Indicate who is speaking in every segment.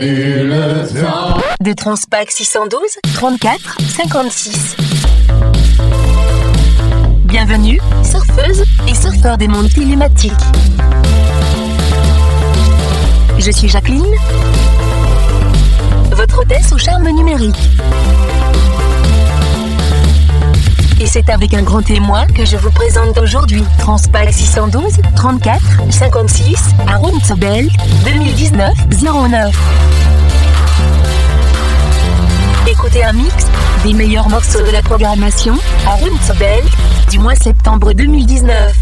Speaker 1: le
Speaker 2: Transpac 612 34 56. Bienvenue, surfeuse et surfeur des mondes télématiques. Je suis Jacqueline, votre hôtesse au charme numérique. Et c'est avec un grand témoin que je vous présente aujourd'hui Transpac 612 34 56 à Runzobel 2019 09. Écoutez un mix des meilleurs morceaux de la programmation à Runzobel du mois septembre 2019.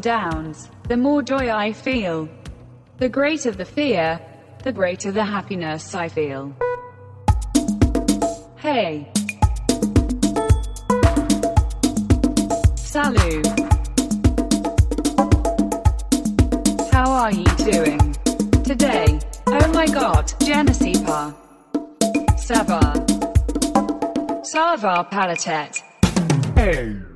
Speaker 1: downs, the more joy I feel. The greater the fear, the greater the happiness I feel. Hey. Salut. How are you doing? Today. Oh my god, Genesipa. Savar. Savar Palatet. Hey.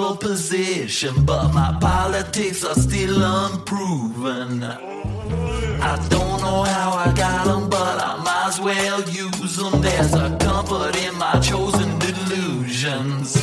Speaker 1: stable position, but my politics are still unproven. I don't
Speaker 3: know how I got them, but I might as well use them. There's a comfort in my chosen
Speaker 4: delusions.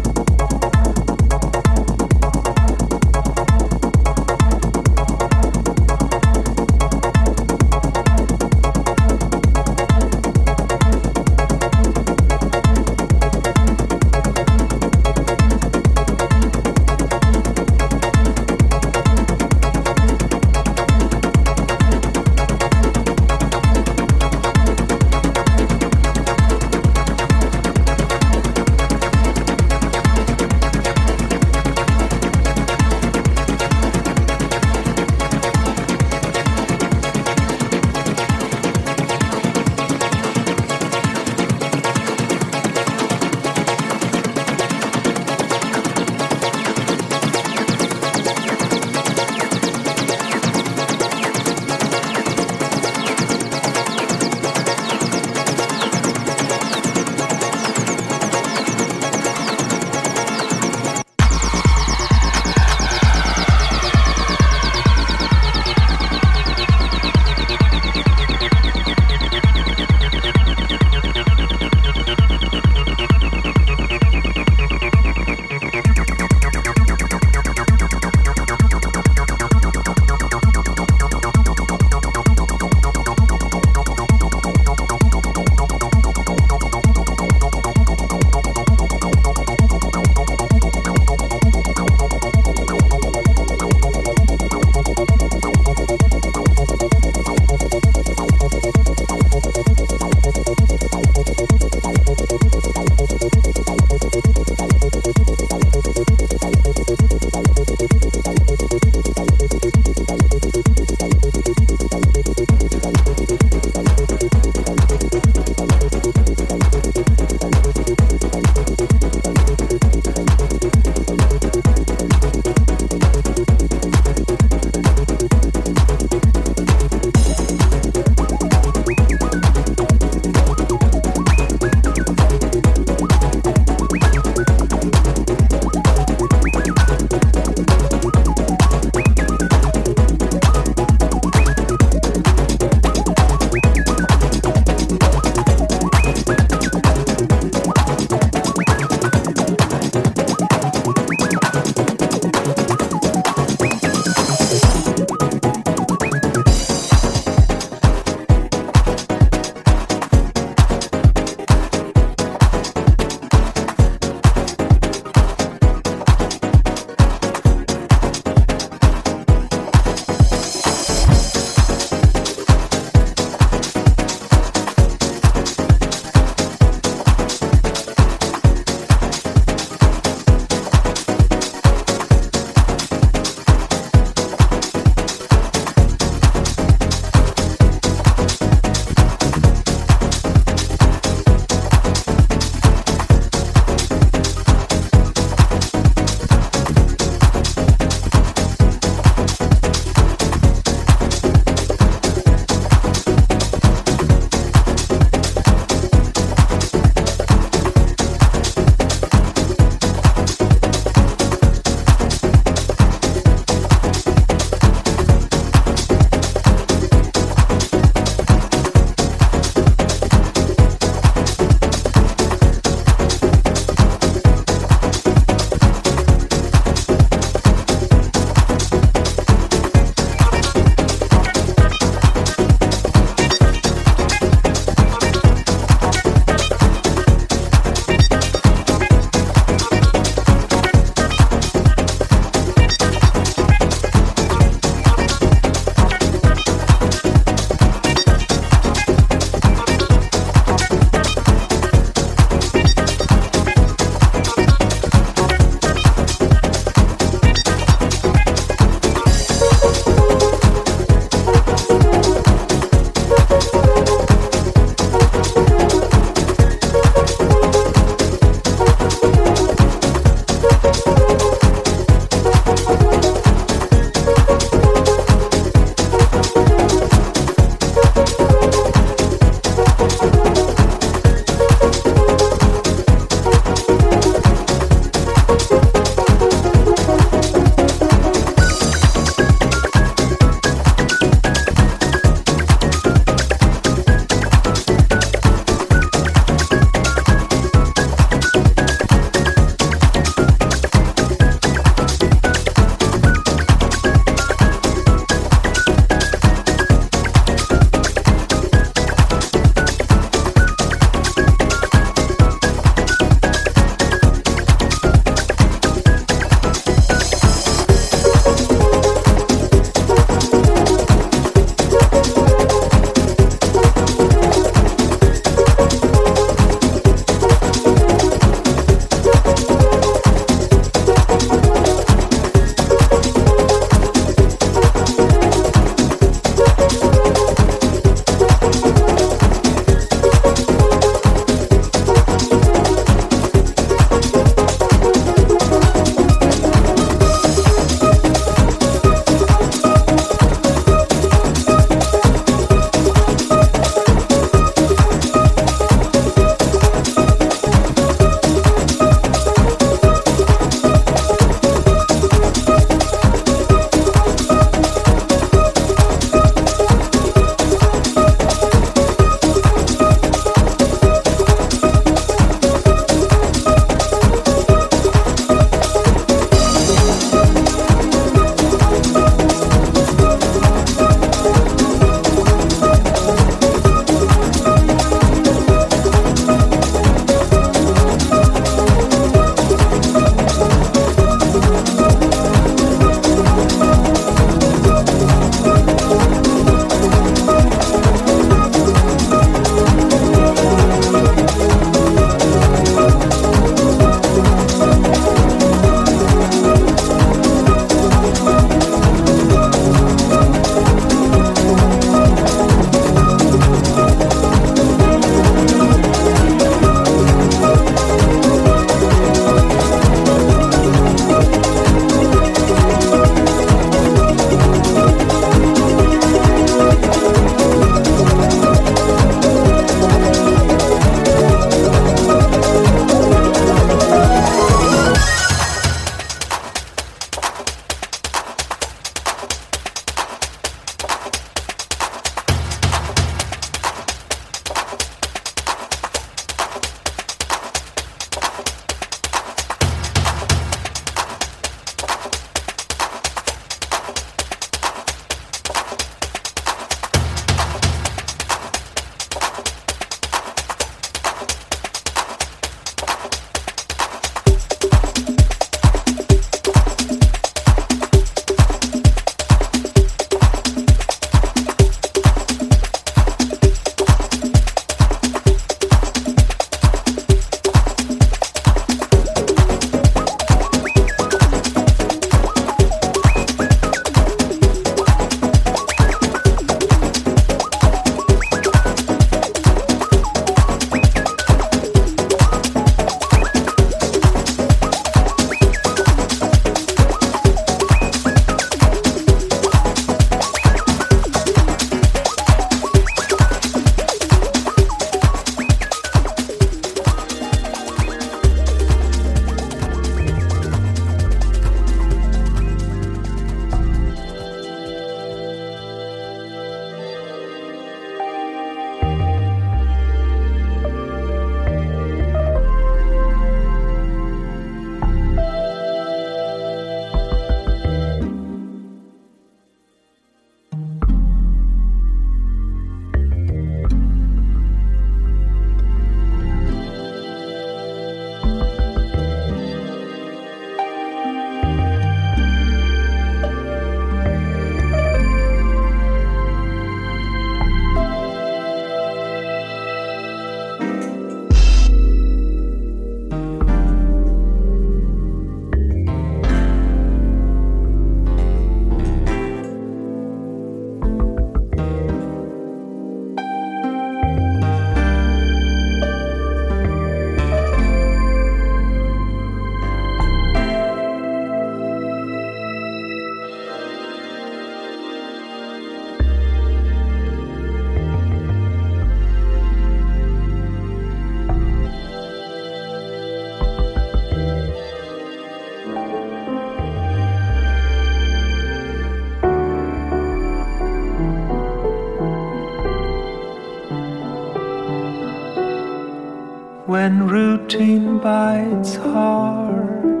Speaker 5: When routine bites hard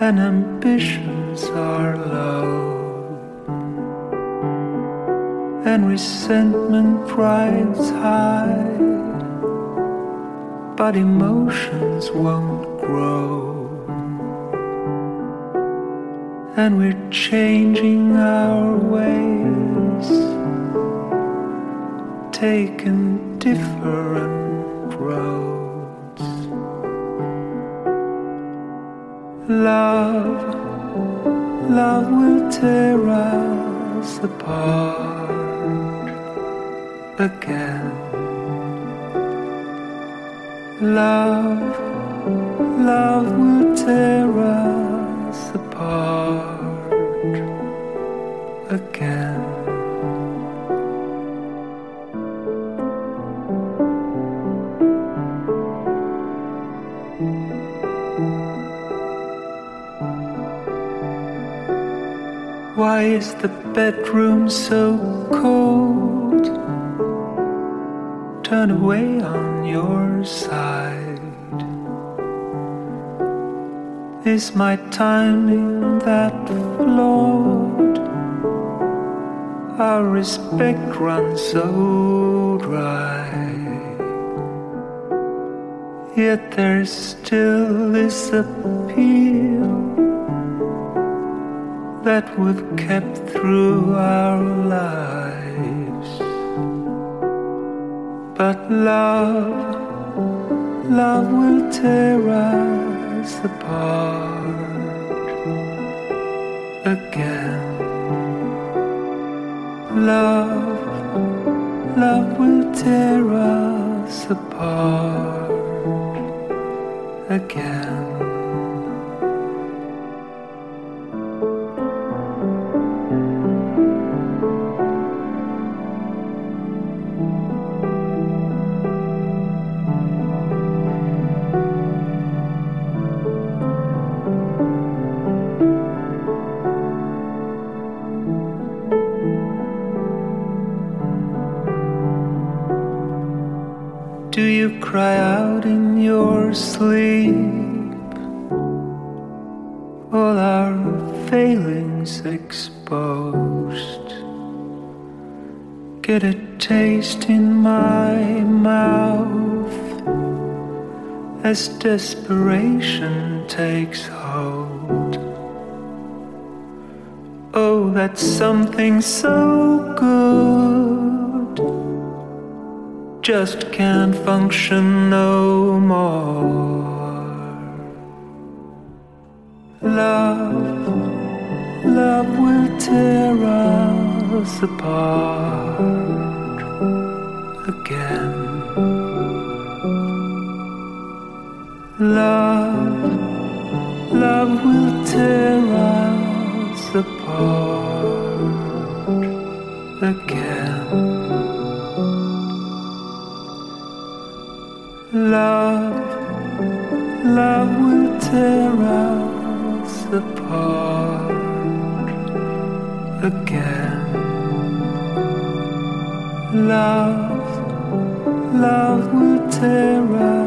Speaker 5: and ambitions are low and resentment rides high but emotions won't grow. And we're changing our turn away on your side. Is my timing that flawed? Our respect runs so dry. Yet there still this appeal that we've kept through our lives but love love will tear us apart again. Love love will tear us apart again as desperation takes hold. Oh, that's something so good just can't function no more. Love, love will tear us apart Love, love will tear us apart again. Love, love will tear us apart again. Love, love will tear us